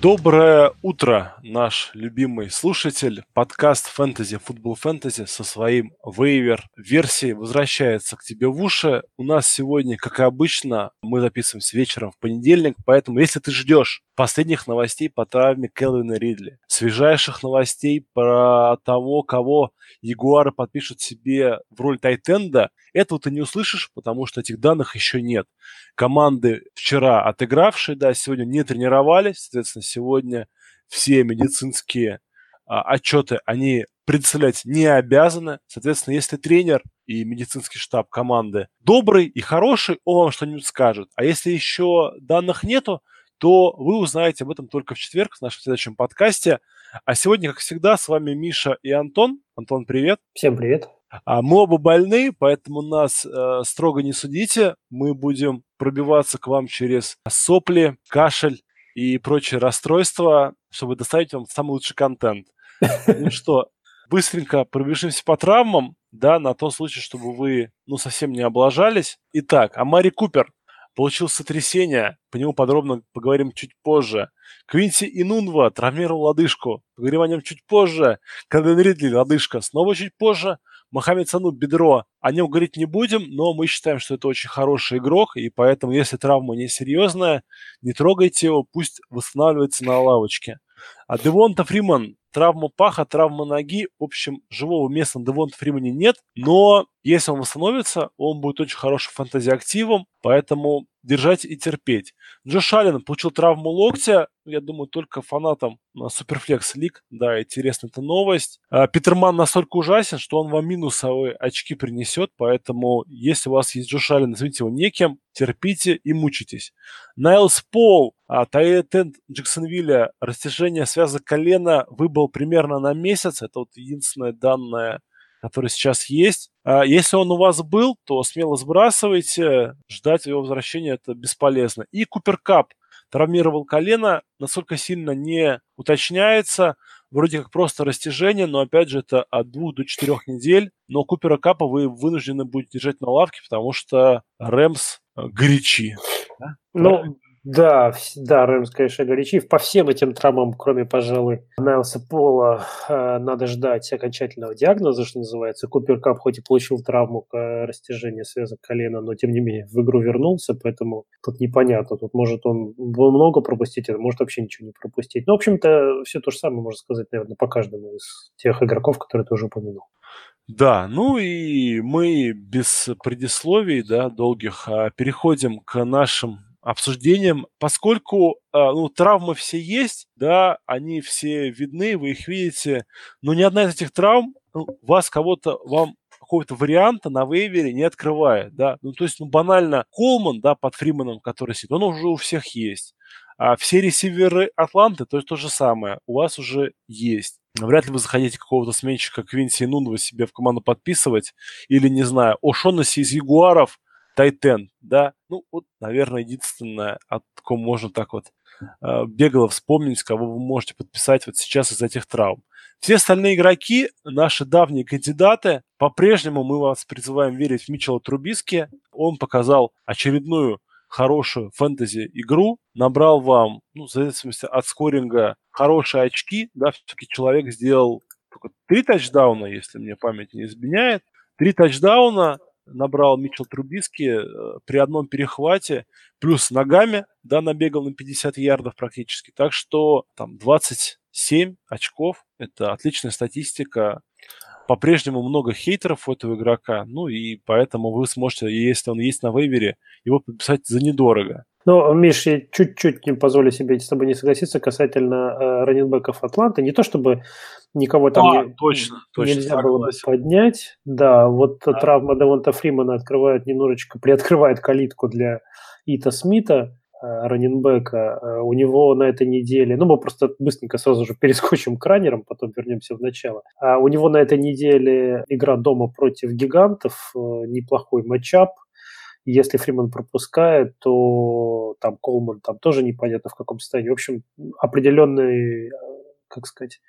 Доброе утро, наш любимый слушатель. Подкаст «Фэнтези», «Футбол Фэнтези» со своим вейвер-версией возвращается к тебе в уши. У нас сегодня, как и обычно, мы записываемся вечером в понедельник, поэтому если ты ждешь последних новостей по травме Келвина Ридли, свежайших новостей про того, кого Ягуары подпишут себе в роль Тайтенда, этого ты не услышишь, потому что этих данных еще нет. Команды, вчера отыгравшие, да, сегодня не тренировались, соответственно, сегодня все медицинские а, отчеты они представлять не обязаны. Соответственно, если тренер и медицинский штаб команды добрый и хороший, он вам что-нибудь скажет. А если еще данных нету, то вы узнаете об этом только в четверг в нашем следующем подкасте. А сегодня, как всегда, с вами Миша и Антон. Антон, привет. Всем привет. А мы оба больны, поэтому нас э, строго не судите. Мы будем пробиваться к вам через сопли, кашель и прочие расстройства, чтобы доставить вам самый лучший контент. Ну что, быстренько пробежимся по травмам, да, на тот случай, чтобы вы, ну, совсем не облажались. Итак, Амари Купер получил сотрясение, по нему подробно поговорим чуть позже. Квинси Инунва травмировал лодыжку, поговорим о нем чуть позже. Каден Ридли лодыжка, снова чуть позже. Мохаммед Сану бедро. О нем говорить не будем, но мы считаем, что это очень хороший игрок, и поэтому, если травма не серьезная, не трогайте его, пусть восстанавливается на лавочке. А Девонта Фриман, травма паха, травма ноги, в общем, живого места на Девонта Фримане нет, но если он восстановится, он будет очень хорошим фантазиактивом, поэтому держать и терпеть. Джош Аллен получил травму локтя, я думаю, только фанатам Суперфлекс Лиг, да, интересна эта новость. А, Питерман настолько ужасен, что он вам минусовые очки принесет, поэтому если у вас есть Джош Аллен, назовите его неким, терпите и мучитесь. Найлс Пол, а, Тайтенд Джексонвилля, растяжение связок колена. Выбыл примерно на месяц, это вот единственное данное который сейчас есть. А если он у вас был, то смело сбрасывайте, ждать его возвращения это бесполезно. И Купер Кап травмировал колено, насколько сильно не уточняется, вроде как просто растяжение, но опять же это от двух до четырех недель. Но Купера Капа вы вынуждены будете держать на лавке, потому что Рэмс э, горячи. Да? Ну, да, да, Рэмс, конечно, горячив. По всем этим травмам, кроме, пожалуй, Найлса Пола, э, надо ждать окончательного диагноза, что называется. Купер Кап хоть и получил травму э, растяжения связок колена, но тем не менее в игру вернулся, поэтому тут непонятно. Тут может он много пропустить, а может вообще ничего не пропустить. Ну, в общем-то, все то же самое можно сказать, наверное, по каждому из тех игроков, которые ты уже упомянул. Да, ну и мы без предисловий, да, долгих, а, переходим к нашим обсуждением, поскольку э, ну, травмы все есть, да, они все видны, вы их видите, но ни одна из этих травм ну, вас кого-то, вам какого-то варианта на вейвере не открывает, да, ну, то есть, ну, банально, Колман, да, под Фриманом, который сидит, он уже у всех есть, а все ресиверы Атланты, то есть то же самое, у вас уже есть. Вряд ли вы захотите какого-то сменщика Квинси Нунова себе в команду подписывать, или, не знаю, о Шоннесси из Ягуаров – Тайтен, да, ну вот, наверное, единственное, от кого можно так вот э, бегло вспомнить, кого вы можете подписать вот сейчас из этих травм. Все остальные игроки, наши давние кандидаты, по-прежнему мы вас призываем верить в Митчелла Трубиски. Он показал очередную хорошую фэнтези-игру, набрал вам, ну, в зависимости от скоринга, хорошие очки, да, все-таки человек сделал только три тачдауна, если мне память не изменяет, три тачдауна, набрал Митчел Трубиски э, при одном перехвате, плюс ногами, да, набегал на 50 ярдов практически. Так что там 27 очков, это отличная статистика. По-прежнему много хейтеров у этого игрока, ну и поэтому вы сможете, если он есть на вейвере, его подписать за недорого. Ну, Миш, я чуть-чуть не позволю себе с тобой не согласиться касательно э, раненбеков Атланты. Не то чтобы никого там а, не, точно, точно, нельзя согласен. было бы поднять. Да, вот да. травма Девонта Фримана открывает немножечко, приоткрывает калитку для Ита Смита, э, раненбека. Э, у него на этой неделе, ну, мы просто быстренько сразу же перескочим к раннерам, потом вернемся в начало. А у него на этой неделе игра дома против гигантов, э, неплохой матчап – если Фриман пропускает, то там Колман там тоже непонятно в каком состоянии. В общем, определенный как сказать,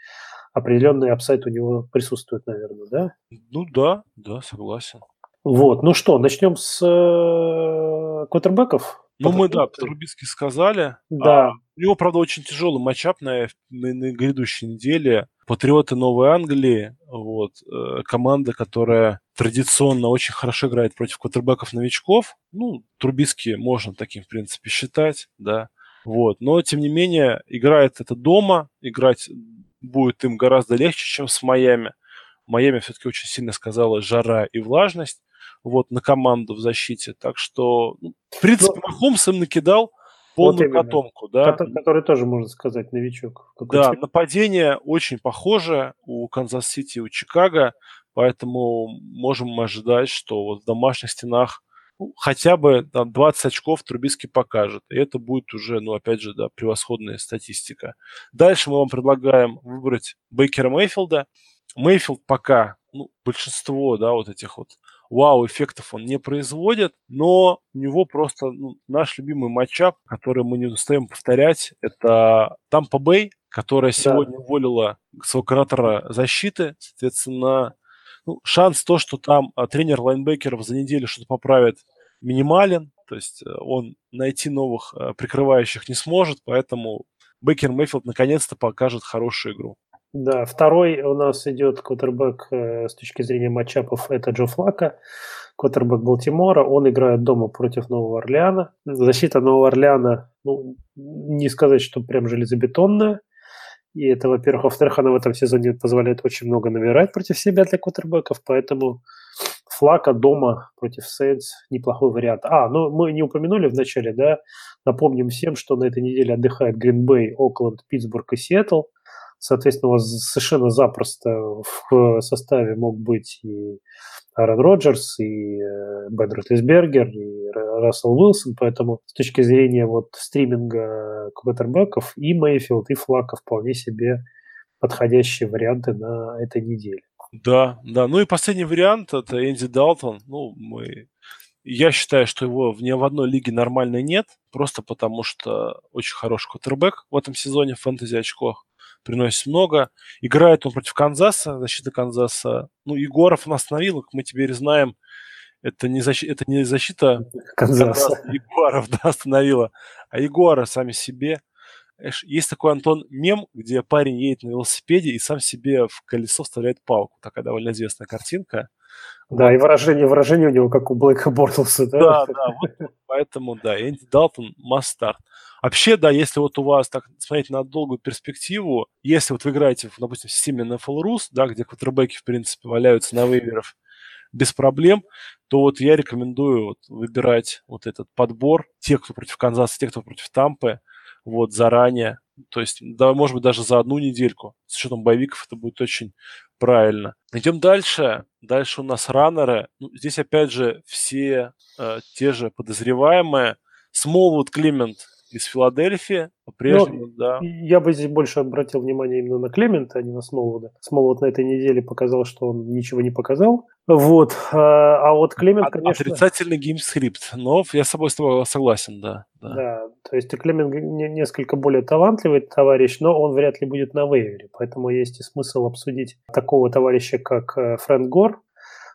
определенный апсайт у него присутствует, наверное, да? Ну да, да, согласен. Вот, ну что, начнем с э, квотербеков? Ну, мы, да, Трубицкий сказали. Да. А, у него, правда, очень тяжелый матчап на, на, на грядущей неделе. Патриоты Новой Англии, вот, э, команда, которая традиционно очень хорошо играет против квотербеков-новичков. Ну, Трубицкий можно таким, в принципе, считать, да. Вот. Но, тем не менее, играет это дома, играть будет им гораздо легче, чем с Майами. Майами все-таки очень сильно сказалась жара и влажность вот, на команду в защите. Так что, ну, в принципе, ну, Махомс им накидал полную вот котомку, да. Который, который тоже, можно сказать, новичок. Да, нападение очень похоже у Канзас-Сити и у Чикаго, поэтому можем ожидать, что вот в домашних стенах ну, хотя бы там, 20 очков Трубицкий покажет. И это будет уже, ну, опять же, да, превосходная статистика. Дальше мы вам предлагаем выбрать Бейкера Мейфилда. Мейфилд пока, ну, большинство, да, вот этих вот вау-эффектов он не производит, но у него просто ну, наш любимый матчап, который мы не устаем повторять, это Тампа Бэй, которая сегодня да. уволила своего координатора защиты, соответственно, ну, шанс то, что там а, тренер лайнбекеров за неделю что-то поправит, минимален, то есть э, он найти новых а, прикрывающих не сможет, поэтому Бекер Мэйфилд наконец-то покажет хорошую игру. Да, второй у нас идет квотербек э, с точки зрения матчапов, это Джо Флака, квотербек Балтимора. Он играет дома против Нового Орлеана. Защита Нового Орлеана, ну, не сказать, что прям железобетонная. И это, во-первых. Во-вторых, она в этом сезоне позволяет очень много набирать против себя для квотербеков, поэтому Флака дома против Сейнс неплохой вариант. А, ну мы не упомянули в начале, да, напомним всем, что на этой неделе отдыхает Гринбей, Окленд, Питтсбург и Сиэтл. Соответственно, у вас совершенно запросто в составе мог быть и Аарон Роджерс, и э, Бен Ротлисбергер, и Рассел Уилсон, поэтому с точки зрения вот стриминга квотербеков и Мейфилд, и Флака вполне себе подходящие варианты на этой неделе. Да, да. Ну и последний вариант это Энди Далтон. Ну, мы я считаю, что его ни в одной лиге нормальной нет, просто потому что очень хороший квотербек в этом сезоне в фэнтези очках приносит много. Играет он против Канзаса, защита Канзаса. Ну, Егоров он остановил, как мы теперь знаем, это не, защи... это не защита Канзаса. Канзаса Егоров да, остановила, а Егора сами себе. Есть такой, Антон, мем, где парень едет на велосипеде и сам себе в колесо вставляет палку. Такая довольно известная картинка. Да, вот. и выражение, выражение у него, как у Блэка Бортлса. Да, да, да вот, поэтому, да, Энди Далтон start. Вообще, да, если вот у вас так смотреть на долгую перспективу, если вот вы играете, в, допустим, в системе NFL Rus, да, где квотербеки, в принципе, валяются на вейверах без проблем, то вот я рекомендую вот выбирать вот этот подбор, тех, кто против Канзаса, тех, кто против Тампы, вот заранее, то есть, да, может быть, даже за одну недельку. С учетом боевиков это будет очень правильно. Идем дальше. Дальше у нас раннеры. Ну, здесь, опять же, все э, те же подозреваемые. Смолвуд Климент из Филадельфии, по-прежнему, ну, да. Я бы здесь больше обратил внимание именно на Клемента, а не на Смолвуда. Смолвуд на этой неделе показал, что он ничего не показал. Вот. А, а вот Клемент, а, конечно... Отрицательный game script, но я с собой с тобой согласен, да. Да, да то есть Клемент несколько более талантливый товарищ, но он вряд ли будет на waiver е, поэтому есть и смысл обсудить такого товарища, как э, Фрэнк Гор,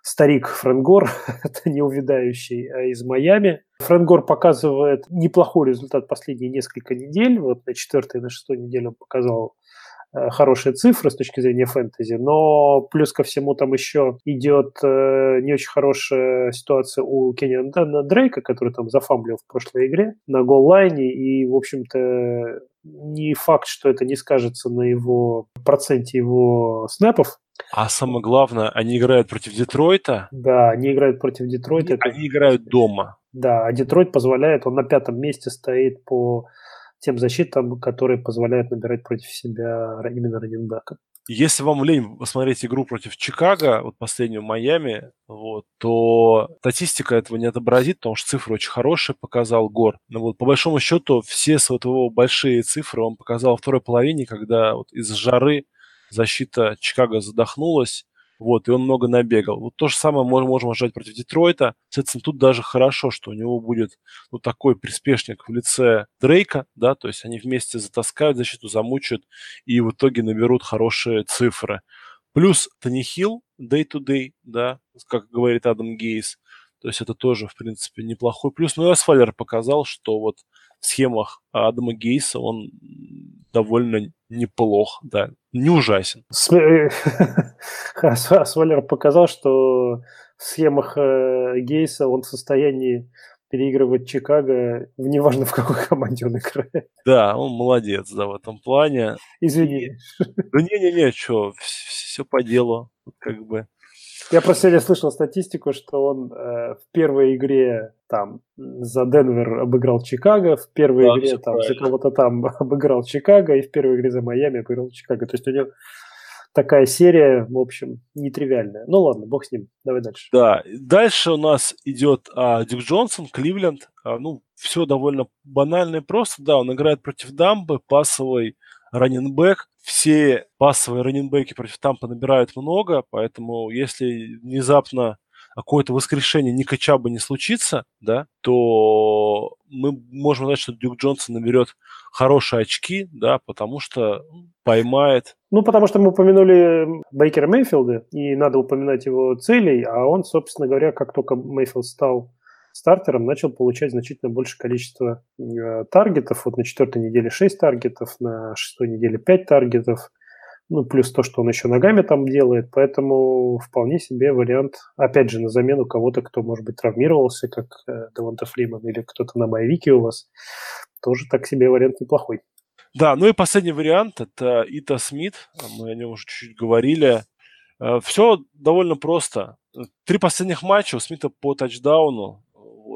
старик Фрэнк Гор, это неувядающий, а из Майами. Фрэнк Гор показывает неплохой результат последние несколько недель. Вот на четвертой и на шестой неделе он показал э, хорошие цифры с точки зрения фэнтези, но плюс ко всему там еще идет э, не очень хорошая ситуация у Кеньяна Дрейка, который там зафамблил в прошлой игре на goal line е, и, в общем-то, не факт, что это не скажется на его проценте его снэпов, а самое главное, они играют против Детройта. Да, они играют против Детройта. Они, они играют дома. Да, а Детройт позволяет, он на пятом месте стоит по тем защитам, которые позволяют набирать против себя именно раненбека. Если вам лень посмотреть игру против Чикаго, вот последнюю Майами, вот, то статистика этого не отобразит, потому что цифры очень хорошие показал Гор. Но вот по большому счету все своего большие цифры он показал во второй половине, когда вот из жары защита Чикаго задохнулась, вот, и он много набегал. Вот то же самое можем, можем ожидать против Детройта. Соответственно, тут даже хорошо, что у него будет ну, такой приспешник в лице Дрейка, да, то есть они вместе затаскают защиту, замучают и в итоге наберут хорошие цифры. Плюс Тони Хилл, day-to-day, да, как говорит Адам Гейс, то есть это тоже, в принципе, неплохой плюс. Ну и Асфалер показал, что вот в схемах Адама Гейса он довольно неплох, да, не ужасен. Асфалер показал, что в схемах э, Гейса он в состоянии переигрывать Чикаго, неважно в какой команде он играет. Да, он молодец, да, в этом плане. Извини. Да не-не-не, что, все по делу, как бы. Я просто сегодня слышал статистику, что он э, в первой игре там за Денвер обыграл Чикаго, в первой да, игре там правильно. за кого-то там обыграл Чикаго, и в первой игре за Майами обыграл Чикаго. То есть у него такая серия, в общем, нетривиальная. Ну ладно, бог с ним. Давай дальше. Да, дальше у нас идет а, Дюк Джонсон, Кливленд. А, ну, все довольно банально и просто. Да, он играет против Дамбы, пасовый раненбэк. Все пассовые раненбеки против Тампа набирают много, поэтому если внезапно какое-то воскрешение Ника бы не случится, да, то мы можем сказать, что Дюк Джонсон наберет хорошие очки, да, потому что поймает. Ну, потому что мы упомянули Бейкера Мейфилда, и надо упоминать его целей, а он, собственно говоря, как только Мейфилд стал стартером начал получать значительно большее количество э, таргетов. Вот на четвертой неделе 6 таргетов, на шестой неделе 5 таргетов. Ну, плюс то, что он еще ногами там делает. Поэтому вполне себе вариант, опять же, на замену кого-то, кто, может быть, травмировался, как э, Девонта Фриман или кто-то на боевике у вас. Тоже так себе вариант неплохой. Да, ну и последний вариант – это Ита Смит. Мы о нем уже чуть-чуть говорили. Э, Все довольно просто. Три последних матча у Смита по тачдауну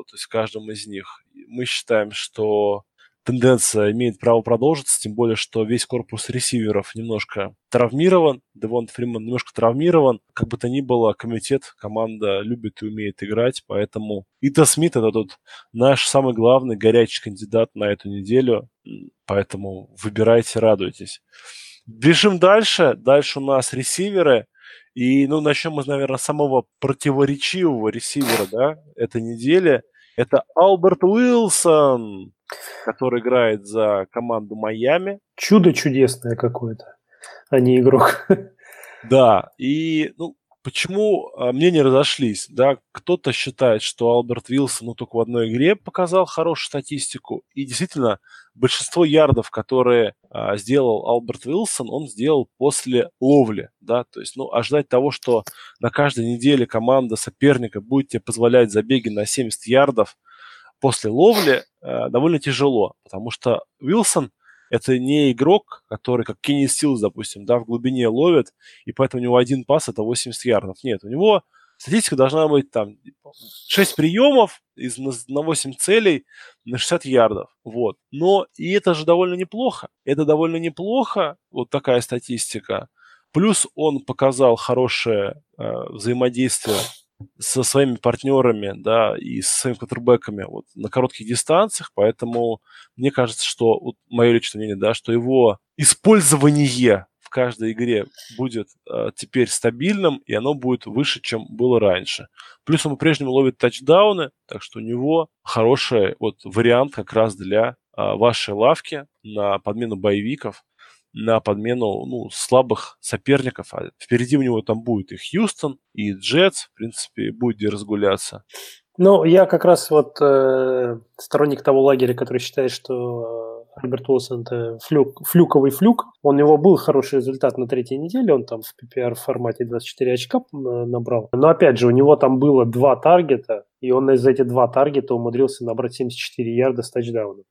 вот, то есть в каждом из них. Мы считаем, что тенденция имеет право продолжиться, тем более, что весь корпус ресиверов немножко травмирован, Девон Фриман немножко травмирован. Как бы то ни было, комитет, команда любит и умеет играть, поэтому Ита Смит это тут наш самый главный горячий кандидат на эту неделю, поэтому выбирайте, радуйтесь. Бежим дальше. Дальше у нас ресиверы. И, ну, начнем мы, наверное, с самого противоречивого ресивера, да, этой недели. Это Алберт Уилсон, который играет за команду Майами. Чудо чудесное какое-то, а не игрок. Да, и, ну, почему а, мнения разошлись, да, кто-то считает, что Алберт Вилсон, ну, только в одной игре показал хорошую статистику, и действительно, большинство ярдов, которые а, сделал Алберт Вилсон, он сделал после ловли, да, то есть, ну, ожидать того, что на каждой неделе команда соперника будет тебе позволять забеги на 70 ярдов после ловли, а, довольно тяжело, потому что Вилсон это не игрок, который, как Кенни Стилс, допустим, да, в глубине ловит, и поэтому у него один пас – это 80 ярдов. Нет, у него статистика должна быть там 6 приемов из, на 8 целей на 60 ярдов. Вот. Но и это же довольно неплохо. Это довольно неплохо, вот такая статистика. Плюс он показал хорошее э, взаимодействие со своими партнерами, да, и со своими квотербеками вот, на коротких дистанциях, поэтому мне кажется, что, вот мое личное мнение, да, что его использование в каждой игре будет э, теперь стабильным, и оно будет выше, чем было раньше. Плюс он по-прежнему ловит тачдауны, так что у него хороший вот вариант как раз для э, вашей лавки на подмену боевиков на подмену ну, слабых соперников. А впереди у него там будет и Хьюстон, и Джетс, в принципе, будет где разгуляться. Ну, я как раз вот э, сторонник того лагеря, который считает, что Альберт Уилсон это флюк, флюковый флюк. У него был хороший результат на третьей неделе, он там в PPR формате 24 очка набрал. Но опять же, у него там было два таргета, и он из этих два таргета умудрился набрать 74 ярда с тачдауном.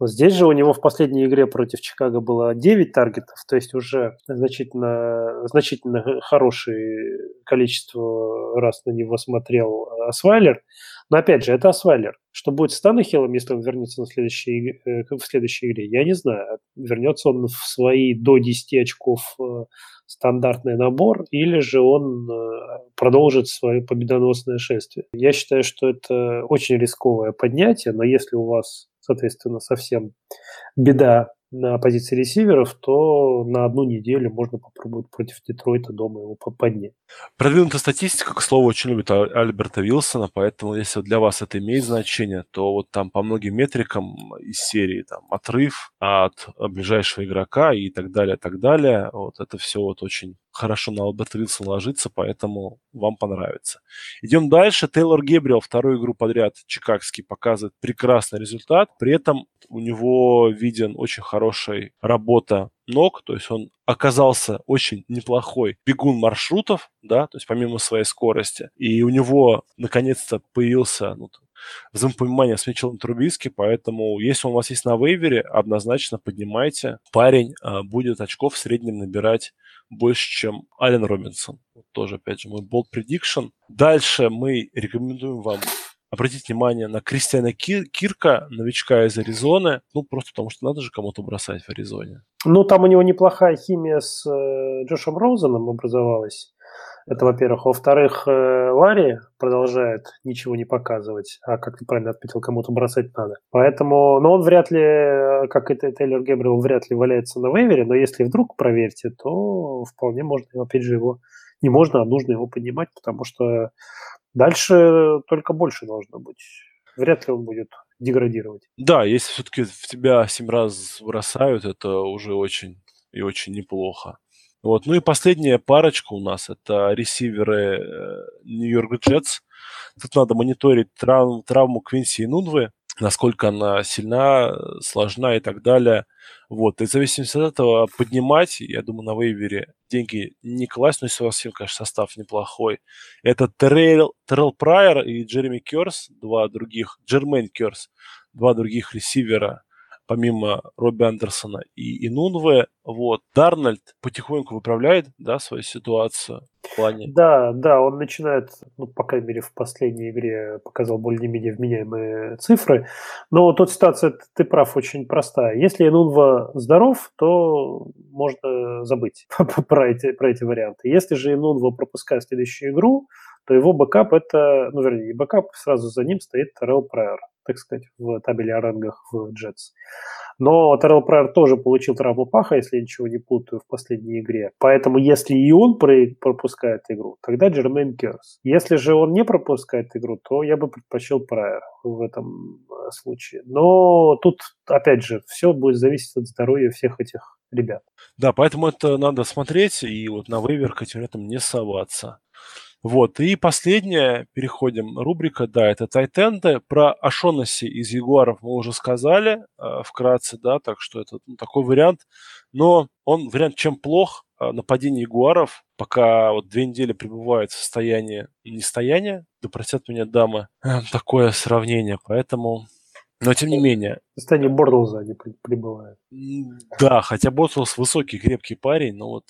Вот здесь же у него в последней игре против Чикаго было 9 таргетов, то есть уже значительно, значительно хорошее количество раз на него смотрел Асвайлер. Но опять же, это Асвайлер. Что будет с Танахилом, если он вернется на следующей, э, в следующей игре, я не знаю. Вернется он в свои до 10 очков э, стандартный набор, или же он э, продолжит свое победоносное шествие. Я считаю, что это очень рисковое поднятие, но если у вас соответственно, совсем беда на позиции ресиверов, то на одну неделю можно попробовать против Детройта дома его поднять. Продвинутая статистика, к слову, очень любит Альберта Вилсона, поэтому если для вас это имеет значение, то вот там по многим метрикам из серии там отрыв от ближайшего игрока и так далее, так далее, вот это все вот очень хорошо на Альберта Вилсона ложится, поэтому вам понравится. Идем дальше. Тейлор Гебриэл вторую игру подряд чикагский показывает прекрасный результат. При этом у него виден очень хорошая работа ног, то есть он оказался очень неплохой бегун маршрутов, да, то есть помимо своей скорости. И у него наконец-то появился ну, взаимопонимание с Митчеллом Трубиски, поэтому если у вас есть на вейвере, однозначно поднимайте. Парень а, будет очков в среднем набирать больше, чем Ален Робинсон. Вот тоже, опять же, мой bold prediction. Дальше мы рекомендуем вам обратить внимание на Кристиана Кир- Кирка, новичка из Аризоны, ну, просто потому что надо же кому-то бросать в Аризоне. Ну, там у него неплохая химия с э, Джошем Роузеном образовалась. Это, во-первых. Во-вторых, э, Ларри продолжает ничего не показывать, а, как ты правильно отметил, кому-то бросать надо. Поэтому, но он вряд ли, э, как и Тейлор Гебрил, вряд ли валяется на вейвере, но если вдруг проверьте, то вполне можно, опять же, его не можно, а нужно его поднимать, потому что дальше только больше должно быть. Вряд ли он будет деградировать. Да, если все-таки в тебя семь раз бросают, это уже очень и очень неплохо. Вот. Ну и последняя парочка у нас – это ресиверы Нью-Йорк Джетс. Тут надо мониторить трав- травму Квинси и Нунвы, насколько она сильна, сложна и так далее. Вот. И в зависимости от этого поднимать, я думаю, на вейвере деньги не класть, но если у вас конечно, состав неплохой. Это Террел, Террел Прайер и Джереми Керс, два других, Джермейн Керс, два других ресивера – помимо Робби Андерсона и Инунве, вот, Дарнольд потихоньку выправляет, да, свою ситуацию в плане... Да, да, он начинает, ну, по крайней мере, в последней игре показал более-менее вменяемые цифры, но тут ситуация, ты прав, очень простая. Если Инунва здоров, то можно забыть про эти, про эти варианты. Если же Инунва пропускает следующую игру, то его бэкап это, ну, вернее, не бэкап, сразу за ним стоит Террел Прайер так сказать, в табеле о рангах в Джетс. Но Террел Прайер тоже получил травму паха, если я ничего не путаю, в последней игре. Поэтому если и он пропускает игру, тогда Джермейн Керс. Если же он не пропускает игру, то я бы предпочел Прайер в этом э, случае. Но тут, опять же, все будет зависеть от здоровья всех этих ребят. Да, поэтому это надо смотреть и вот на waiver к этим не соваться. Вот. И последняя, переходим, рубрика, да, это тайтенды. Про Ашонаси из Ягуаров мы уже сказали э, вкратце, да, так что это ну, такой вариант. Но он вариант чем плох, э, нападение Ягуаров, пока вот две недели пребывает в состоянии нестояния, да простят меня дамы, э, такое сравнение, поэтому но тем не менее. В состоянии Бортлза они прибывают. Да, хотя Бортлз высокий, крепкий парень, но вот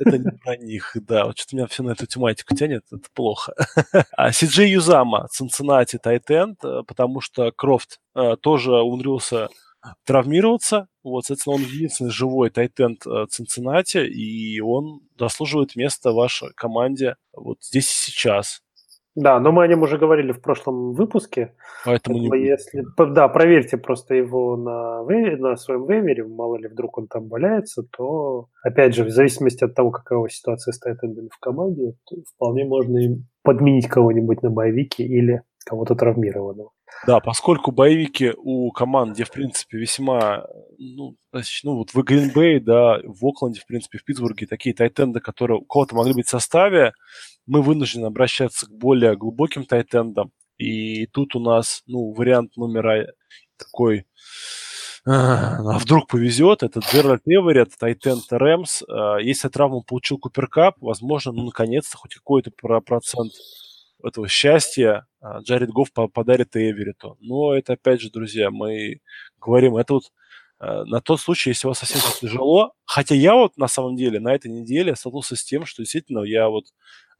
это не про них, да. Вот что-то меня все на эту тематику тянет, это плохо. А Сиджей Юзама, Цинциннати, Тайтенд, э, потому что Крофт э, тоже умудрился травмироваться. Вот, соответственно, он единственный живой тайтенд э, Цинциннати, и он заслуживает места вашей команде вот здесь и сейчас. Да, но мы о нем уже говорили в прошлом выпуске. Поэтому не если, Да, проверьте просто его на, вейвере, на своем вейвере, мало ли вдруг он там валяется, то, опять же, в зависимости от того, какова ситуация стоит в команде, вполне можно им подменить кого-нибудь на боевике или кого-то травмированного. Да, поскольку боевики у команд, где, в принципе, весьма, ну, ну вот в Гринбей, да, в Окленде, в принципе, в Питтсбурге такие тайтенды, которые у кого-то могли быть в составе, мы вынуждены обращаться к более глубоким тайтендам. И тут у нас, ну, вариант номера такой, а вдруг повезет, это Джеральд Эверетт, Тайтенд Рэмс. А, если травму получил Куперкап, возможно, ну, наконец-то хоть какой-то процент этого счастья а, Джаред Гофф подарит Эверету. Но это, опять же, друзья, мы говорим, это вот а, на тот случай, если у вас совсем тяжело. Хотя я вот на самом деле на этой неделе столкнулся с тем, что действительно я вот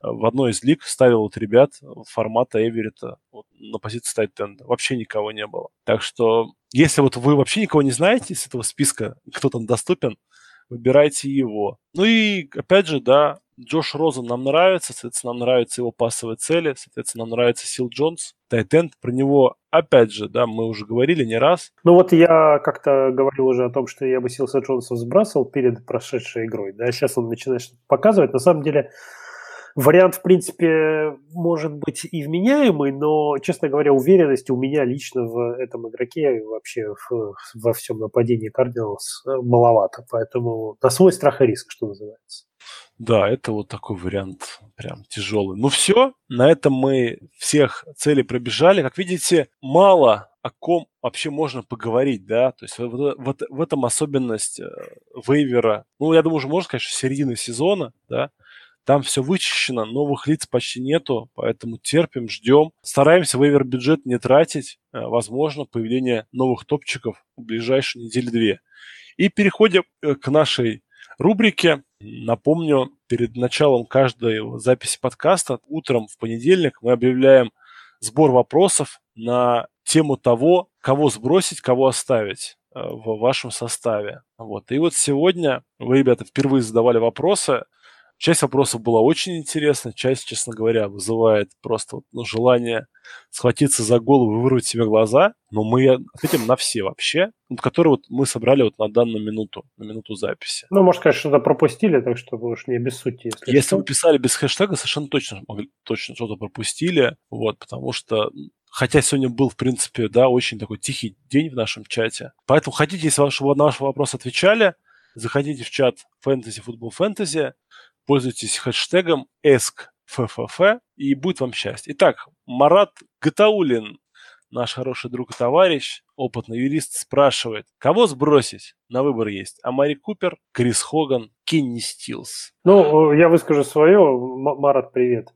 в одной из лиг ставил вот ребят формата Эверета вот, на позиции тайтенда. Вообще никого не было. Так что, если вот вы вообще никого не знаете из этого списка, кто там доступен, выбирайте его. Ну и, опять же, да, Джош Розен нам нравится, соответственно, нам нравятся его пассовые цели, соответственно, нам нравится Сил Джонс, Тайтенд. Про него, опять же, да, мы уже говорили не раз. Ну вот я как-то говорил уже о том, что я бы Силса Джонса сбрасывал перед прошедшей игрой, да, сейчас он начинает показывать. На самом деле, Вариант, в принципе, может быть и вменяемый, но, честно говоря, уверенности у меня лично в этом игроке и вообще в, во всем нападении Кардиналс э, маловато. Поэтому на свой страх и риск, что называется. Да, это вот такой вариант прям тяжелый. Ну все, на этом мы всех целей пробежали. Как видите, мало о ком вообще можно поговорить, да, то есть вот, вот в этом особенность э, вейвера, ну, я думаю, уже можно сказать, что середины сезона, да, там все вычищено, новых лиц почти нету, поэтому терпим, ждем. Стараемся вейвер бюджет не тратить. Э, возможно, появление новых топчиков в ближайшие недели-две. И переходим э, к нашей рубрике. Напомню, перед началом каждой записи подкаста утром в понедельник мы объявляем сбор вопросов на тему того, кого сбросить, кого оставить э, в вашем составе. Вот. И вот сегодня вы, ребята, впервые задавали вопросы. Часть вопросов была очень интересна, часть, честно говоря, вызывает просто ну, желание схватиться за голову и вырвать себе глаза, но мы ответим на все вообще, которые вот мы собрали вот на данную минуту, на минуту записи. Ну, может, конечно, что-то пропустили, так что вы уж не обессудьте. Если, если вы писали без хэштега, совершенно точно, точно что-то пропустили, вот, потому что Хотя сегодня был, в принципе, да, очень такой тихий день в нашем чате. Поэтому хотите, если ваши, на ваш вопрос отвечали, заходите в чат Fantasy Football Fantasy, пользуйтесь хэштегом ESKFFF, и будет вам счастье. Итак, Марат Гатаулин, наш хороший друг и товарищ, опытный юрист, спрашивает, кого сбросить? На выбор есть Амари Купер, Крис Хоган, Кенни Стилс. Ну, я выскажу свое. Марат, привет.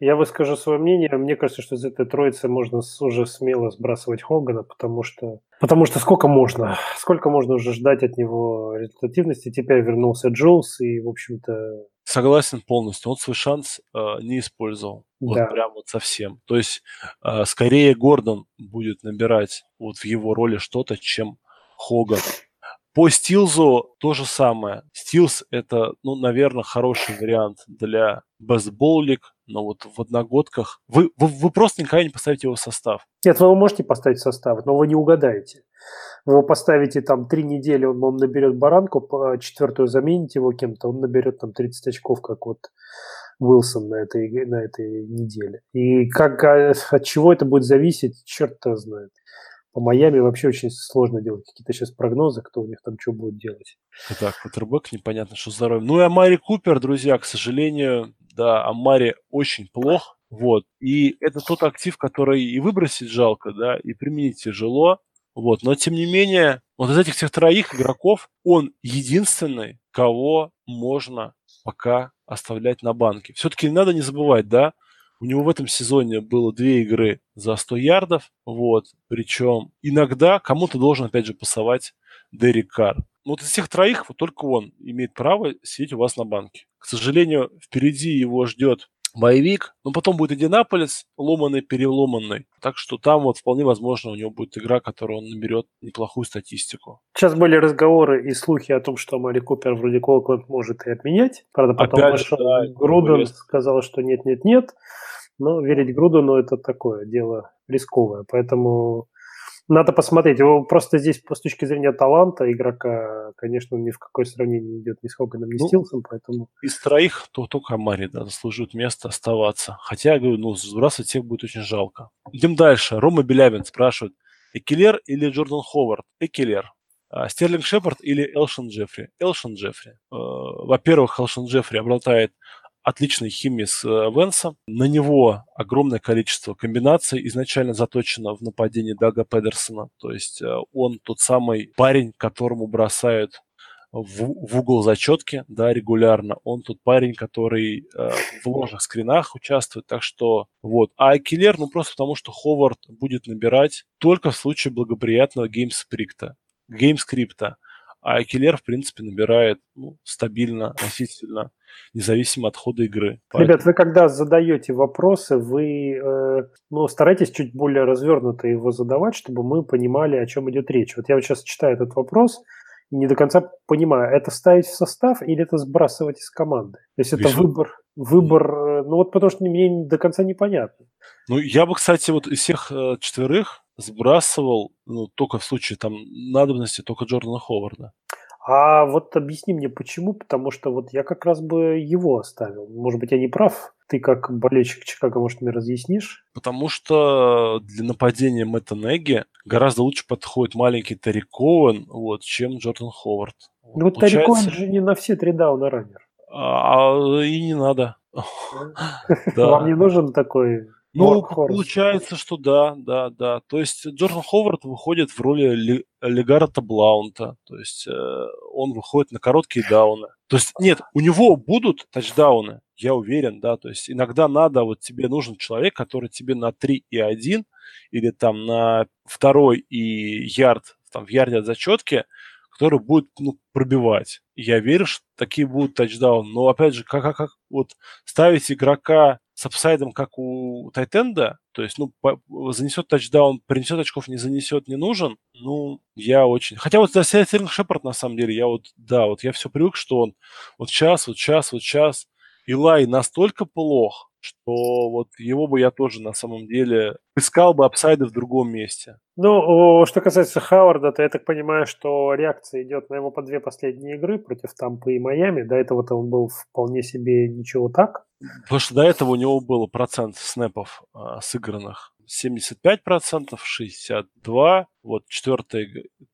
Я выскажу свое мнение. Мне кажется, что из этой троицы можно уже смело сбрасывать Хогана, потому что, потому что сколько можно? Сколько можно уже ждать от него результативности? Теперь вернулся Джоус, и, в общем-то... Согласен полностью. Он свой шанс э, не использовал. Вот да. прям вот совсем. То есть э, скорее Гордон будет набирать вот в его роли что-то, чем Хоган. По Стилзу то же самое. Стилз это, ну, наверное, хороший вариант для бейсболик, но вот в одногодках вы, вы, вы просто никогда не поставите его в состав. Нет, вы его можете поставить в состав, но вы не угадаете. Вы его поставите там три недели, он вам наберет баранку, четвертую замените его кем-то, он наберет там 30 очков, как вот Уилсон на этой, на этой неделе. И как, а, от чего это будет зависеть, черт-то знает по Майами вообще очень сложно делать какие-то сейчас прогнозы, кто у них там что будет делать. Так, Квотербек, непонятно, что здоровье. Ну и Амари Купер, друзья, к сожалению, да, Амари очень плох, вот. И это тот актив, который и выбросить жалко, да, и применить тяжело, вот. Но, тем не менее, вот из этих всех троих игроков он единственный, кого можно пока оставлять на банке. Все-таки надо не забывать, да, у него в этом сезоне было две игры за 100 ярдов, вот, причем иногда кому-то должен, опять же, пасовать Дерек Карр. Вот из всех троих вот только он имеет право сидеть у вас на банке. К сожалению, впереди его ждет боевик, но потом будет Индианаполис, ломанный, переломанный. Так что там вот вполне возможно у него будет игра, которую он наберет неплохую статистику. Сейчас были разговоры и слухи о том, что Мари Купер вроде Колокленд может и отменять. Правда, потом Опять вышел да, Груден, сказал, что нет-нет-нет. Но верить Грудену это такое дело рисковое. Поэтому надо посмотреть. Его просто здесь с точки зрения таланта игрока, конечно, ни в какое сравнение не идет ни с Хоганом, ни ну, с Тилсом, поэтому... Из троих то только Мари, да, заслуживает место оставаться. Хотя, я говорю, ну, сбрасывать всех будет очень жалко. Идем дальше. Рома Белявин спрашивает, Экелер или Джордан Ховард? Экелер. А, Стерлинг Шепард или Элшон Джеффри? Элшон Джеффри. Э, во-первых, Элшон Джеффри обладает отличной химией с э, Венсом. На него огромное количество комбинаций изначально заточено в нападении Дага Педерсона. То есть э, он тот самый парень, которому бросают в, в угол зачетки, да, регулярно. Он тот парень, который э, в ложных скринах участвует, так что вот. Экелер, ну просто потому, что Ховард будет набирать только в случае благоприятного game script а. Game script а. Экелер, в принципе, набирает ну, стабильно, относительно независимо от хода игры. Поэтому... Ребят, вы когда задаете вопросы, вы э, ну, старайтесь чуть более развернуто его задавать, чтобы мы понимали, о чем идет речь. Вот я вот сейчас читаю этот вопрос, не до конца понимаю, это ставить в состав или это сбрасывать из команды? То есть это Вижу. выбор, выбор, э, ну вот потому что мне до конца непонятно. Ну, я бы, кстати, вот из всех э, четверых сбрасывал, ну, только в случае там надобности, только Джордана Ховарда. А вот объясни мне, почему? Потому что вот я как раз бы его оставил. Может быть, я не прав? Ты как болельщик Чикаго, может, мне разъяснишь? Потому что для нападения Мэтта Неги гораздо лучше подходит маленький Терри Коуэн, вот, чем Джордан Ховард. Ну вот Терри Коуэн же не на все три дауна раннер. А, и не надо. Вам не нужен такой ну, получается, что да, да, да. То есть Джордан Ховард выходит в роли Легарта Блаунта. То есть э, он выходит на короткие дауны. То есть нет, у него будут тачдауны, я уверен, да. То есть иногда надо, вот тебе нужен человек, который тебе на 3 и 1 или там на второй и ярд, там в ярде от зачетки, который будет ну, пробивать. Я верю, что такие будут тачдауны. Но опять же, как, как, как вот ставить игрока с upside ом, как у tight end а, то есть, ну, по, занесет тачдаун, принесет очков, не занесет, не нужен, ну, я очень... Хотя вот за Стерлинг Шепард, на самом деле, я вот, да, вот я все привык, что он вот сейчас, вот сейчас, вот сейчас. Илай настолько плох, что вот его бы я тоже на самом деле искал бы upside ы в другом месте. Ну, что касается Хауарда, то я так понимаю, что реакция идет на его по две последние игры против Тампы и Майами. До этого-то он был вполне себе ничего так. Потому что до этого у него был процент снэпов а, сыгранных 75%, 62%. Вот четвертая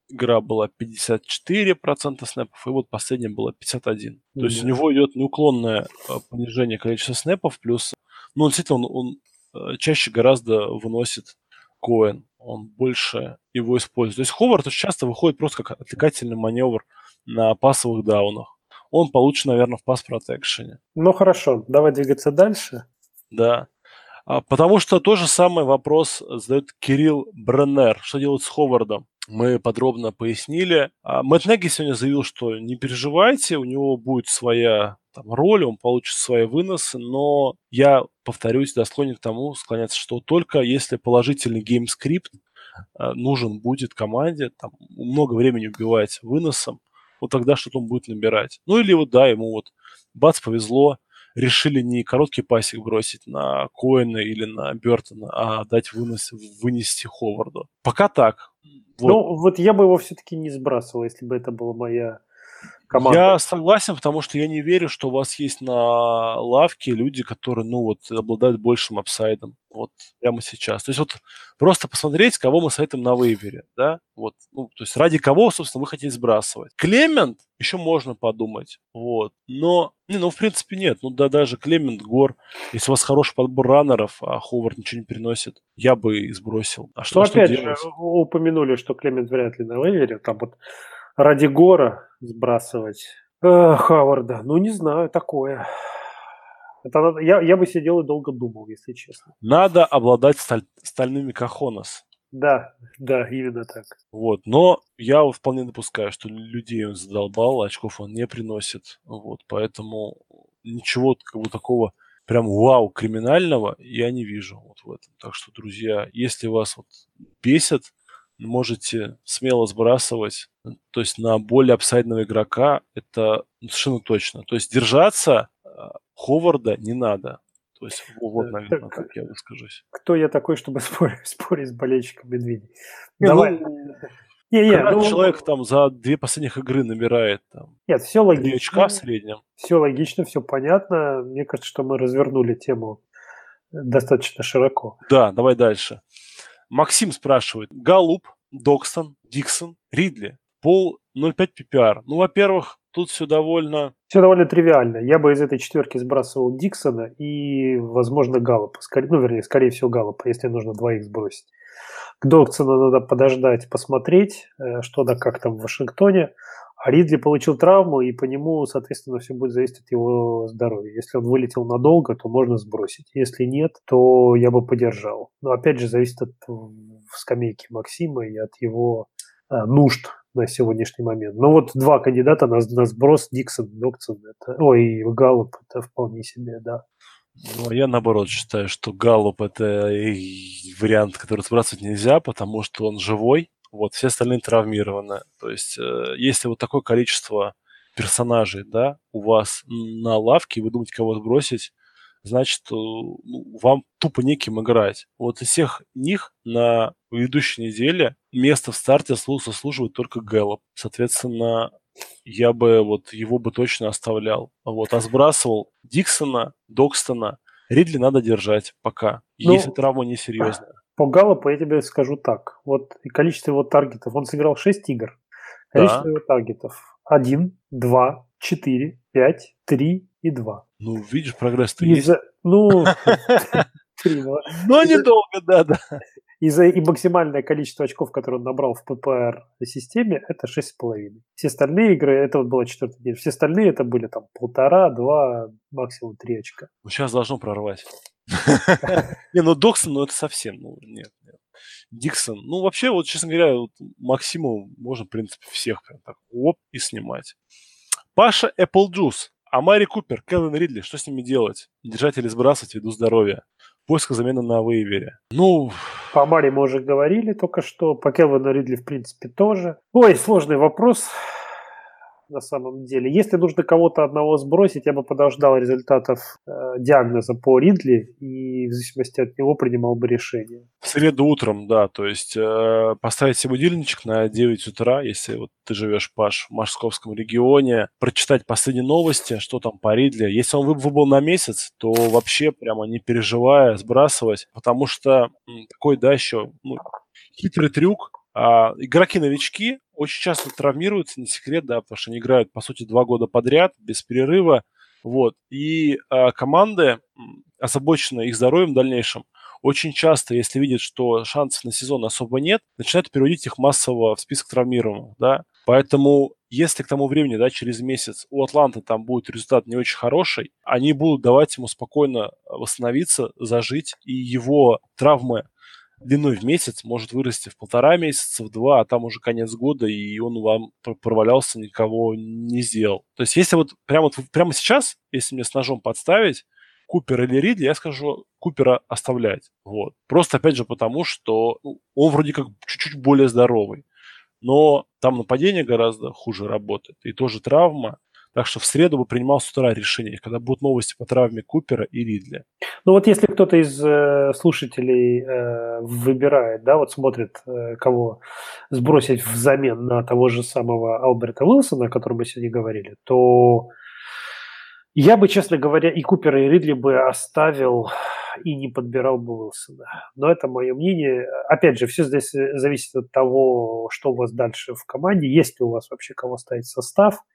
игра была 54% снэпов, и вот последняя была 51%. Mm-hmm. То есть у него идет неуклонное а, понижение количества снэпов, плюс, ну, действительно, он, он а, чаще гораздо выносит коин, он больше его использует. То есть Ховард очень часто выходит просто как отвлекательный маневр на пасовых даунах. Он получит, наверное, в pass protection е. Ну хорошо, давай двигаться дальше. Да. А, потому что то же самый вопрос задает Кирилл Бреннер. Что делать с Ховардом? Мы подробно пояснили. А Мэтт Неги сегодня заявил, что не переживайте, у него будет своя там, роль, он получит свои выносы, но я, повторюсь, да, склонен к тому склоняться, что только если положительный game script а, нужен будет команде, там много времени убивать выносом, вот тогда что-то он будет набирать. Ну или вот, да, ему вот бац, повезло, решили не короткий пасик бросить на Коэна или на Бертона, а дать вынос, вынести Ховарду. Пока так. Вот. Ну, вот я бы его все-таки не сбрасывал, если бы это была моя команда. Я согласен, потому что я не верю, что у вас есть на лавке люди, которые, ну, вот, обладают большим апсайдом. Вот прямо сейчас. То есть вот просто посмотреть, кого мы советуем на вейвере, да, вот, ну, то есть ради кого, собственно, вы хотите сбрасывать. Клемент еще можно подумать, вот, но, не, ну, в принципе, нет, ну, да, даже Клемент, Гор, если у вас хороший подбор раннеров, а Ховард ничего не приносит, я бы и сбросил. А что, ну, опять что же, упомянули, что Клемент вряд ли на вейвере, там вот ради Гора сбрасывать э, Хаварда, ну, не знаю, такое. Это надо, я, я бы сидел и долго думал, если честно. Надо обладать сталь, стальными кахонос. Да, да, именно так. Вот, но я вполне допускаю, что людей он задолбал, очков он не приносит, вот, поэтому ничего как бы такого прям вау криминального я не вижу вот в этом. Так что, друзья, если вас вот бесит, можете смело сбрасывать, то есть на более апсайдного игрока, это совершенно точно. То есть держаться Ховарда не надо. То есть вот, э, наверное, так я выскажусь. Кто я такой, чтобы спорить, спорить с болельщиком медведей? Давай. Ну, не, не, ну, человек там за две последних игры набирает там. Нет, все логично. очка в среднем. Все логично, все понятно. Мне кажется, что мы развернули тему достаточно широко. Да, давай дальше. Максим спрашивает. Галуп, Докстон, Диксон, Ридли. Пол 0,5 PPR. Ну, во-первых, тут все довольно... Все довольно тривиально. Я бы из этой четверки сбрасывал Диксона и, возможно, Галлопа. Скорее, ну, вернее, скорее всего, Галлопа, если нужно двоих сбросить. К Доксону надо подождать, посмотреть, э, что да как там в Вашингтоне. А Ридли получил травму, и по нему, соответственно, все будет зависеть от его здоровья. Если он вылетел надолго, то можно сбросить. Если нет, то я бы подержал. Но опять же, зависит от скамейки Максима и от его а, нужд на сегодняшний момент. Но вот два кандидата на, на сброс, Диксон, Доксон, это, ой, Галлоп, это вполне себе, да. Ну, а я наоборот считаю, что Галлоп это вариант, который сбрасывать нельзя, потому что он живой, вот, все остальные травмированы. То есть, э, если вот такое количество персонажей, да, у вас на лавке, вы думаете, кого сбросить, значит, э, ну, вам тупо неким играть. Вот из всех них на ведущей неделе место в старте заслуживает только Гэллоп. Соответственно, я бы вот его бы точно оставлял. Вот, а сбрасывал Диксона, Докстона. Ридли надо держать пока, ну, если травма не серьезная. По Галлопу я тебе скажу так. Вот количество его таргетов. Он сыграл 6 игр. Количество да. его таргетов. 1, 2, 4, 5, 3 и 2. Ну, видишь, прогресс-то есть. Ну, 3, Но недолго, да, да. И, за, и максимальное количество очков, которые он набрал в ППР-системе, это 6,5. Все остальные игры, это вот была четвертая неделя, все остальные это были там полтора, два, максимум три очка. Ну, сейчас должно прорвать. Не, ну Доксон, ну это совсем, ну нет. Диксон, ну вообще, вот, честно говоря, вот, Максиму можно, в принципе, всех прям так оп и снимать. Паша Эпплджус, а Мари Купер, Кевин Ридли, что с ними делать? Держать или сбрасывать ввиду здоровья? Поиска замены на waiver е. Ну... По Амари мы уже говорили только что, по Келвину Ридли, в принципе, тоже. Ой, сложный вопрос на самом деле. Если нужно кого-то одного сбросить, я бы подождал результатов э, диагноза по Ридли и в зависимости от него принимал бы решение. В среду утром, да, то есть э, поставить себе будильничек на 9 утра, если вот ты живешь, Паш, в Московском регионе, прочитать последние новости, что там по Ридли. Если он выбыл на месяц, то вообще прямо не переживая сбрасывать, потому что такой, да, еще ну, хитрый трюк, игроки-новички очень часто травмируются, не секрет, да, потому что они играют, по сути, два года подряд, без перерыва. Вот. И а, команды, озабоченные их здоровьем в дальнейшем, очень часто, если видят, что шансов на сезон особо нет, начинают переводить их массово в список травмируемых, да. Поэтому, если к тому времени, да, через месяц у Атланты там будет результат не очень хороший, они будут давать ему спокойно восстановиться, зажить, и его травмы длиной в месяц может вырасти в полтора месяца, в два, а там уже конец года, и он вам провалялся, никого не сделал. То есть если вот прямо, прямо сейчас, если мне с ножом подставить, Купер или Ридли, я скажу Купера оставлять. Вот. Просто, опять же, потому что ну, он вроде как чуть-чуть более здоровый. Но там нападение гораздо хуже работает. И тоже травма. Так что в среду бы принимал с утра решение, когда будут новости по травме Купера и Ридли. Ну вот если кто-то из э, слушателей э, выбирает, да, вот смотрит, э, кого сбросить взамен на того же самого Алберта Уилсона, о котором мы сегодня говорили, то я бы, честно говоря, и Купера, и Ридли бы оставил и не подбирал бы Уилсона. Но это мое мнение. Опять же, все здесь э, зависит от того, что у вас дальше в команде, есть ли у вас вообще кого ставить в состав –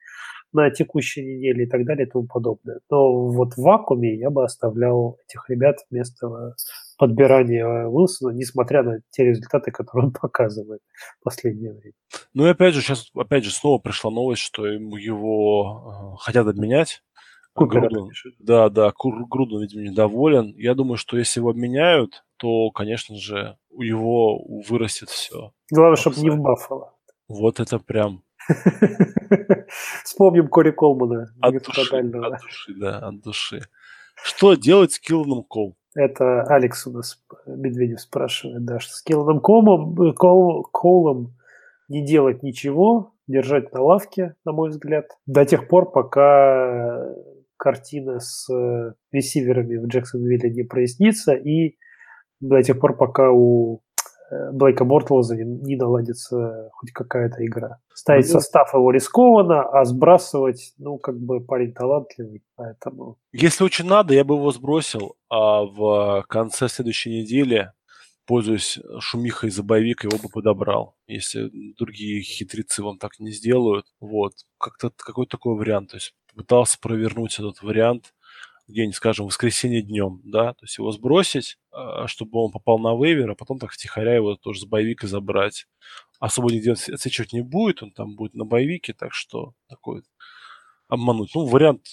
на текущей неделе и так далее и тому подобное. Но вот в вакууме я бы оставлял этих ребят вместо подбирания Уилсона, несмотря на те результаты, которые он показывает в последнее время. Ну и опять же, сейчас опять же снова пришла новость, что ему его э, хотят обменять. Грудун, да, да, Грудун, видимо, недоволен. Я думаю, что если его обменяют, то, конечно же, у него вырастет все. Главное, чтобы не в Баффало. Вот это прям Вспомним Кори Колмана. От души, от души, да, от души. Что делать с Килланом Кол? Это Алекс у нас Медведев спрашивает, да, что с Килланом Колом, э, Кол, Колом не делать ничего, держать на лавке, на мой взгляд, до тех пор, пока картина с э, ресиверами в Джексонвилле не прояснится, и до тех пор, пока у Э, Блейка Бортлза не, наладится хоть какая-то игра. Ставить ну, состав его рискованно, а сбрасывать, ну, как бы парень талантливый, поэтому... Если очень надо, я бы его сбросил, а в конце следующей недели, пользуясь шумихой за боевик, его бы подобрал. Если другие хитрецы вам так не сделают, вот. Как-то какой-то такой вариант. То есть пытался провернуть этот вариант, где-нибудь, скажем, в воскресенье днем, да, то есть его сбросить, а, чтобы он попал на вейвер, а потом так втихаря его тоже с боевика забрать. Особо нигде отсечивать не будет, он там будет на боевике, так что такой обмануть. Ну, вариант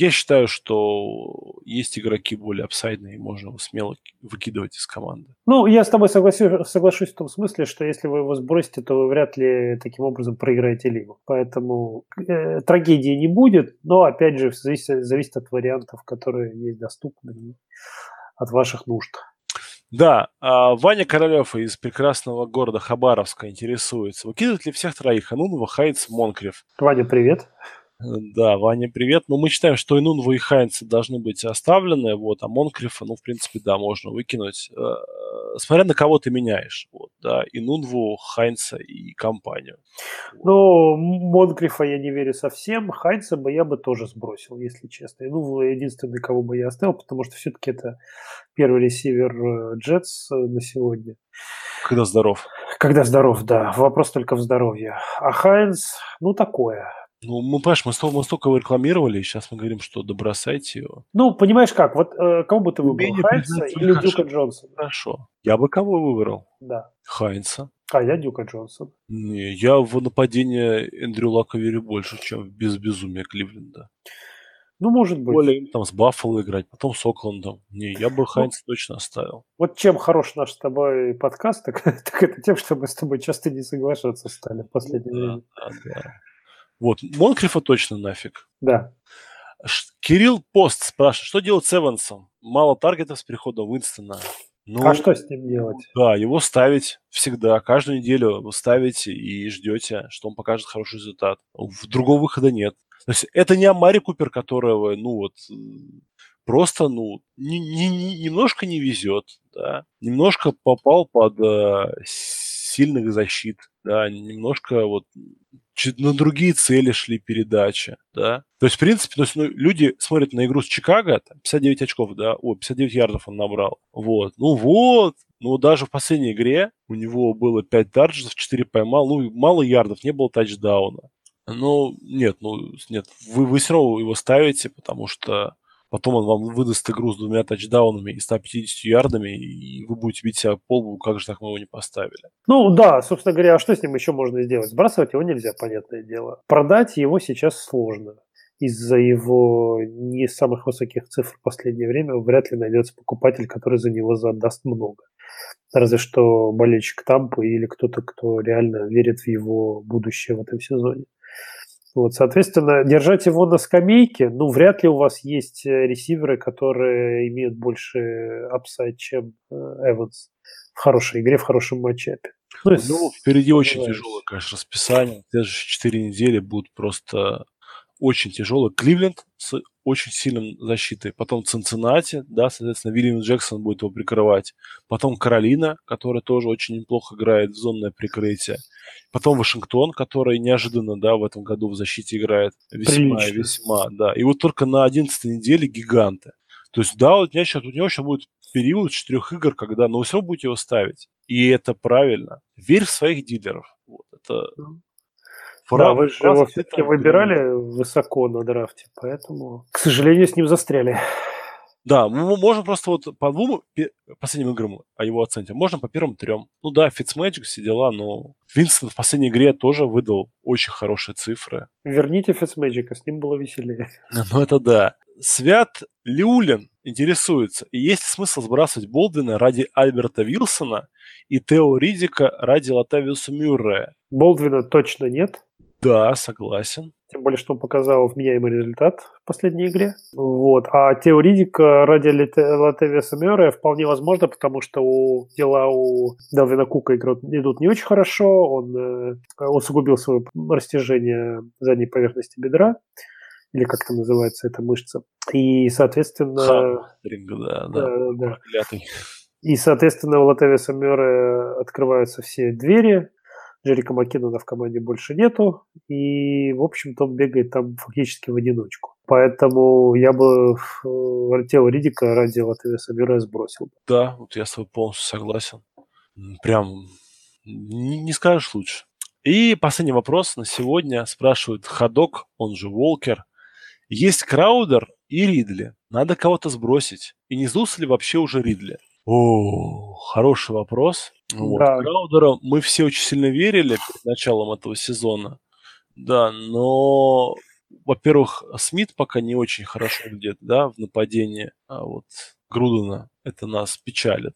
я считаю, что есть игроки более апсайдные, можно его смело выкидывать из команды. Ну, я с тобой согласюсь, соглашусь в том смысле, что если вы его сбросите, то вы вряд ли таким образом проиграете лигу. Поэтому э, трагедии не будет, но, опять же, зависит, зависит от вариантов, которые есть доступны, от ваших нужд. Да, а Ваня Королев из прекрасного города Хабаровска интересуется, выкидывают ли всех троих Анунова, Хайнц, Монкрев? Ваня, привет. Да, Ваня, привет. Ну, мы считаем, что Инунва и Хайнцы должны быть оставлены, вот, а Монкрифа, ну, в принципе, да, можно выкинуть. Э, смотря на кого ты меняешь, вот, да, Инунву, Хайнца и компанию. Ну, Монкрифа я не верю совсем, Хайнца бы я бы тоже сбросил, если честно. Инунву единственный, кого бы я оставил, потому что все-таки это первый ресивер Джетс э, на сегодня. Когда здоров. Когда здоров, да. Вопрос только в здоровье. А Хайнс, ну, такое. Ну, мы, понимаешь, мы, столько, мы столько его рекламировали, сейчас мы говорим, что добросайте его. Ну, понимаешь как, вот э, кого бы ты выбрал, Хайнса или хорошо. Дюка Джонсона? Хорошо. Я бы кого выбрал? Да. Хайнса. А я Дюка Джонсон. Не, я в нападение Эндрю Лака верю больше, чем без безумия Кливленда. Ну, может быть. Более там с Баффало играть, потом с Оклендом. Не, я бы Хайнс ну, точно оставил. Вот чем хорош наш с тобой подкаст, так, так это тем, что мы с тобой часто не соглашаться стали в последнее да, время. Да, да. Вот, Монкрифа точно нафиг. Да. Кирилл Пост спрашивает, что делать с Эвансом? Мало таргетов с приходом Уинстона. Ну, а что с ним делать? Да, его ставить всегда, каждую неделю вы ставите и ждете, что он покажет хороший результат. Другого выхода нет. То есть это не Амари Купер, которого, ну вот, просто, ну, не, не, не, немножко не везет, да, немножко попал под э, сильных защит, да, немножко вот на другие цели шли передачи, да. То есть, в принципе, то есть, ну, люди смотрят на игру с Чикаго, там, 59 очков, да, о, 59 ярдов он набрал, вот, ну вот, ну, даже в последней игре у него было 5 тарджетов, 4 поймал, ну, мало ярдов, не было тачдауна. Ну, нет, ну, нет, вы, вы все равно его ставите, потому что потом он вам выдаст игру с двумя тачдаунами и 150 ярдами, и вы будете бить себя по лбу, как же так мы его не поставили. Ну да, собственно говоря, а что с ним еще можно сделать? Сбрасывать его нельзя, понятное дело. Продать его сейчас сложно. Из-за его не самых высоких цифр в последнее время вряд ли найдется покупатель, который за него задаст много. Разве что болельщик Тампы или кто-то, кто реально верит в его будущее в этом сезоне. Вот, соответственно, держать его на скамейке, ну, вряд ли у вас есть э, ресиверы, которые имеют больше апсайд, чем э, Эванс в хорошей игре, в хорошем матчапе. Ну, ну впереди очень тяжелое, конечно, расписание. Следующие четыре недели будут просто очень тяжелые. Кливленд с очень сильным защитой. Потом Цинциннати, да, соответственно, Вильям Джексон будет его прикрывать. Потом Каролина, которая тоже очень неплохо играет в зонное прикрытие. Потом Вашингтон, который неожиданно, да, в этом году в защите играет весьма Прилично. весьма, да. И вот только на 11 неделе гиганты. То есть, да, у тебя сейчас, у него сейчас будет период четырех игр, когда, но вы все равно будете его ставить. И это правильно. Верь в своих дилеров. Вот, это Фра... Да, вы же его все-таки выбирали высоко на драфте, поэтому, к сожалению, с ним застряли. Да, мы можем просто вот по двум последним играм о его оценке. Можно по первым трем. Ну да, Фитцмэджик, все дела, но Винстон в последней игре тоже выдал очень хорошие цифры. Верните Фитцмэджика, с ним было веселее. Ну это да. Свят Лиулин интересуется, и есть смысл сбрасывать Болдвина ради Альберта Вилсона и Тео Ридика ради Латавиуса Мюррея? Болдвина точно нет. Да, согласен. Тем более, что он показал вменяемый результат в последней игре. Вот. А теоретик ради Латевиса Мёра вполне возможно, потому что у, дела у Делвина Кука идут не очень хорошо. Он э, усугубил свое растяжение задней поверхности бедра или как это называется, эта мышца. И, соответственно... Хамстринг, да, да. да, да. И, соответственно, у Латевиса Мёра открываются все двери, Джерика Маккинона в команде больше нету, и, в общем-то, он бегает там фактически в одиночку. Поэтому я бы э, Тео Ридика ради Латвии Самира сбросил. Да, вот я с тобой полностью согласен. Прям не, не скажешь лучше. И последний вопрос на сегодня спрашивает Ходок, он же Волкер. Есть Краудер и Ридли. Надо кого-то сбросить. И не сдулся ли вообще уже Ридли? О, хороший вопрос. Вот. Да. Краудера мы все очень сильно верили перед началом этого сезона. Да, но, во-первых, Смит пока не очень хорошо выглядит, да, в нападении. А вот Грудена это нас печалит.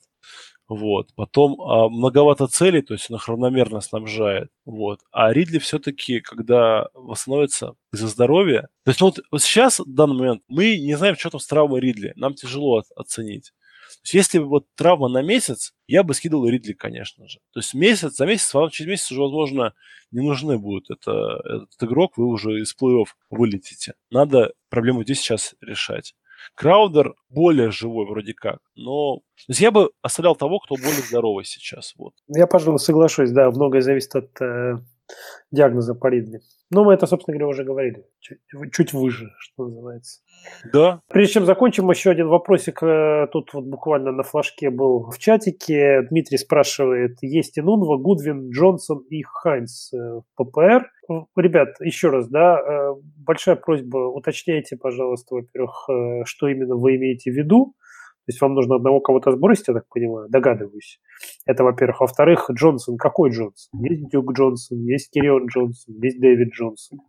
Вот. Потом а, многовато целей, то есть он их равномерно снабжает. Вот. А Ридли все-таки, когда восстановится из-за здоровья... То есть ну, вот, вот сейчас, в данный момент, мы не знаем, что там с травмой Ридли. Нам тяжело от, оценить. Есть, если вот травма на месяц, я бы скидывал Ридли, конечно же. То есть месяц, за месяц, вам через месяц уже, возможно, не нужны будут это, этот игрок, вы уже из плей-офф вылетите. Надо проблему здесь сейчас решать. Краудер более живой вроде как, но то есть я бы оставлял того, кто более здоровый сейчас. Вот. Я, пожалуй, соглашусь, да, многое зависит от э, диагноза по Ридли. Но мы это, собственно говоря, уже говорили. Чуть, чуть выше, что называется. Да. Прежде чем закончим, еще один вопросик. Э, тут вот буквально на флажке был в чатике. Дмитрий спрашивает, есть Инунва, Гудвин, Джонсон и Хайнс э, в ППР? Ребят, еще раз, да, э, большая просьба, уточняйте, пожалуйста, во-первых, что именно вы имеете в виду. То есть вам нужно одного кого-то сбросить, я так понимаю, догадываюсь. Это, во-первых. Во-вторых, Джонсон. Какой Джонсон? Есть Дюк Джонсон, есть Кирион Джонсон, есть Дэвид Джонсон.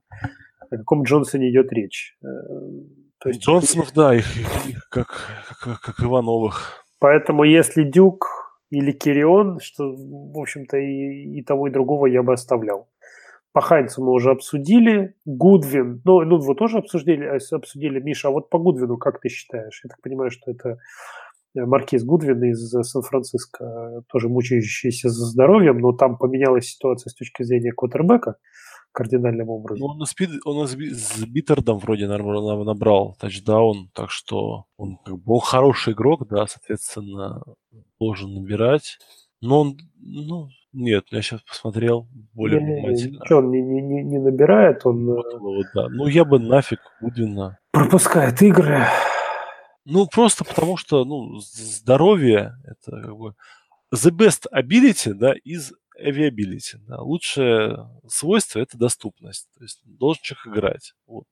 О каком Джонсоне идет речь? Э, то есть, Джонсонов, да, их, их как, как, как Ивановых. Поэтому если Дюк или Кирион, что, в общем-то, и, и того, и другого я бы оставлял. По Хайнцу мы уже обсудили. Гудвин, ну, ну вы тоже обсудили, э, обсудили, Миша, а вот по Гудвину как ты считаешь? Я так понимаю, что это э, Маркиз Гудвин из Сан-Франциско, э, тоже мучающийся за здоровьем, но там поменялась ситуация с точки зрения квотербека кардинальным образом. Ну, он, спид, он с Биттердом вроде набрал тачдаун, так что он, как бы, он хороший игрок, да, соответственно, должен набирать. Но он, ну, нет, я сейчас посмотрел более не, внимательно. Ничего он не, не, не набирает, он... Вот, вот, да. Ну, я бы нафиг Гудвина. Пропускает игры. Ну, просто потому что, ну, здоровье, это как бы... The best ability, да, из aviability. Да. Лучшее свойство – это доступность. То есть должен человек играть. Вот.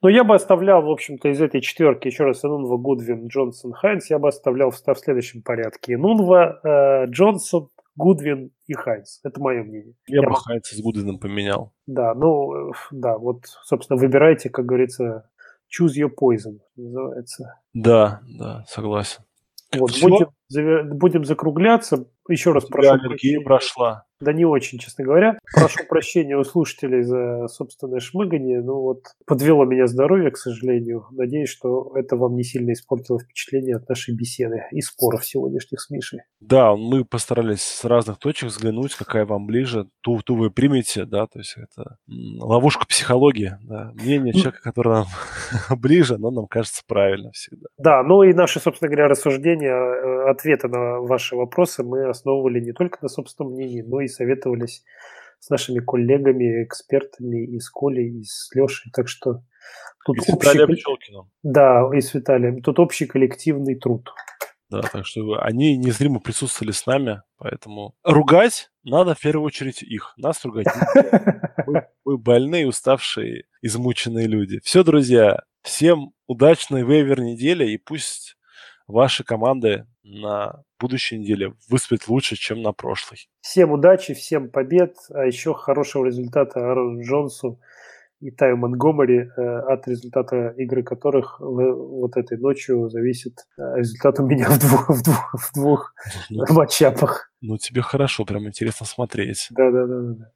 Ну, я бы оставлял, в общем-то, из этой четверки, еще раз, Инунва, Гудвин, Джонсон, Хайнс, я бы оставлял в, в следующем порядке. Инунва, э, Джонсон, Гудвин и Хайнс. Это мое мнение. Я, я бы Хайнса с Гудвином поменял. Да, ну, да, вот, собственно, выбирайте, как говорится, choose your poison, называется. Да, да, согласен. Вот, будем, будем закругляться. Еще раз прошу. Аллергия прошла. Да не очень, честно говоря. Прошу прощения у слушателей за собственное шмыгание. Ну вот, подвело меня здоровье, к сожалению. Надеюсь, что это вам не сильно испортило впечатление от нашей беседы и споров сегодняшних с Мишей. Да, мы постарались с разных точек взглянуть, какая вам ближе. Ту, ту вы примете, да, то есть это ловушка психологии, да. Мнение человека, который нам ближе, но нам кажется правильно всегда. Да, ну и наши, собственно говоря, рассуждения, э, ответы на ваши вопросы мы основывали не только на собственном мнении, но и советовались с нашими коллегами, экспертами и с Колей, и с Лешей. Так что тут и общий... Виталием Да, и с Виталием. Тут общий коллективный труд. Да, так что они незримо присутствовали с нами, поэтому ругать надо в первую очередь их. Нас ругать мы, мы больные, уставшие, измученные люди. Все, друзья, всем удачной вейвер недели и пусть ваши команды на будущей неделе выступят лучше, чем на прошлой. Всем удачи, всем побед, а еще хорошего результата Аарону Джонсу и Таю Монгомери, э, от результата игры которых вот этой ночью зависит э, результат у меня в двух, в двух, в двух ну, матчапах. Ну, тебе хорошо, прям интересно смотреть. Да, да, да, да.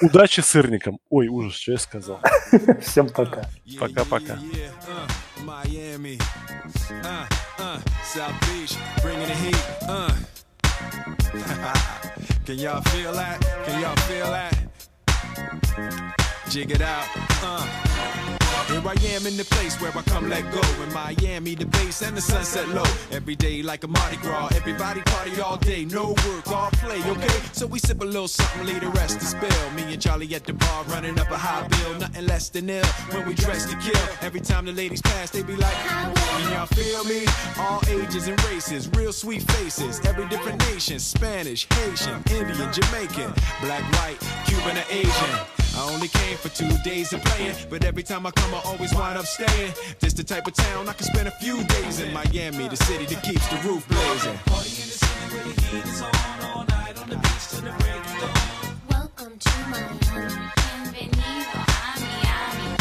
Удачи сырникам. Ой, ужас, что я сказал. Всем пока. Пока-пока. uh, South Beach, bringing the heat, uh. Can y'all feel that? Can y'all feel that? Jig it out, uh. Here I am in the place where I come let go. In Miami, the base and the sunset low. Every day like a Mardi Gras. Everybody party all day. No work, all play, okay? So we sip a little something, leave the rest to spill. Me and Charlie at the bar running up a high bill. Nothing less than ill when we dress to kill. Every time the ladies pass, they be like, Can y'all feel me? All ages and races, real sweet faces. Every different nation Spanish, Haitian, Indian, Jamaican, black, white, Cuban, or Asian. I only came for two days of playing, but every time I come, I always wind up staying. This the type of town I can spend a few days in Miami, the city that keeps the roof blazing. Party in the city where the heat is on all night on the beach till the break of dawn. Welcome to Miami, bienvenido a Miami.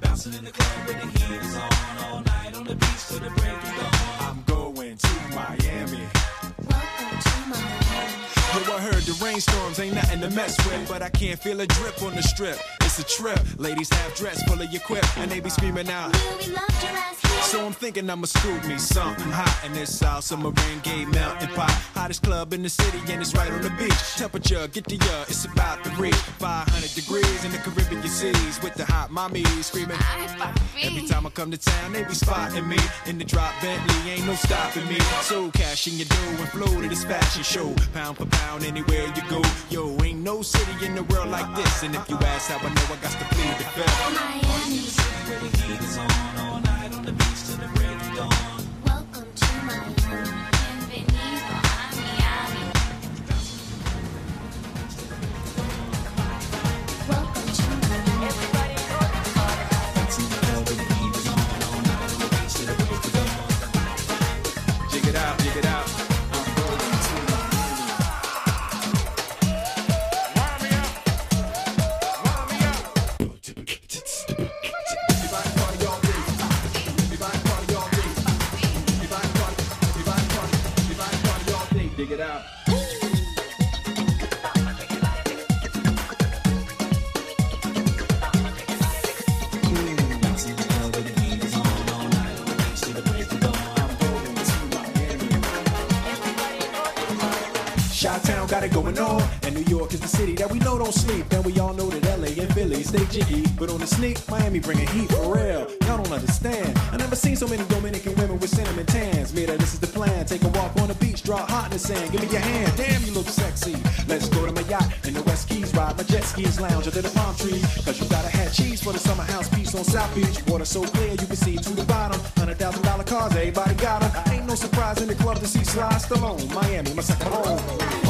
Bouncing in the club where the heat is on all night on the beach till the break of dawn. I'm going to Miami. Welcome to Miami. Yo, I heard the rainstorms ain't nothing to mess with, but I can't feel a drip on the strip. It's a trip. Ladies have dress full of your quip, and they be screaming out. So I'm thinking I'ma scoop me something hot in this South Submarine Gay Mountain Pot. Hottest club in the city and it's right on the beach. Temperature, get to ya, it's about to reach 500 degrees in the Caribbean seas with the hot mommy screaming. Every time I come to town, they be spotting me in the drop Bentley, ain't no stopping me. So cash in your dough and flow to this fashion show. Pound for pound, anywhere you go. Yo, ain't no city in the world like this. And if you ask how I know, know I got to plead the fifth. Miami. Where the heat is on all night on the beach. But on the sneak, Miami bringing heat for real. Y'all don't understand. I never seen so many Dominican women with cinnamon tans. Mira, this is the plan. Take a walk on the beach, draw hot in the sand. Give me your hand, damn, you look sexy. Let's go to my yacht in the West Keys, ride my jet skis, lounge under the palm tree. Cause you gotta have cheese for the summer house piece on South Beach. Water so clear you can see to the bottom. Hundred thousand dollar cars, everybody got got 'em. Ain't no surprise in the club to see Sly Stallone. Miami, my second home.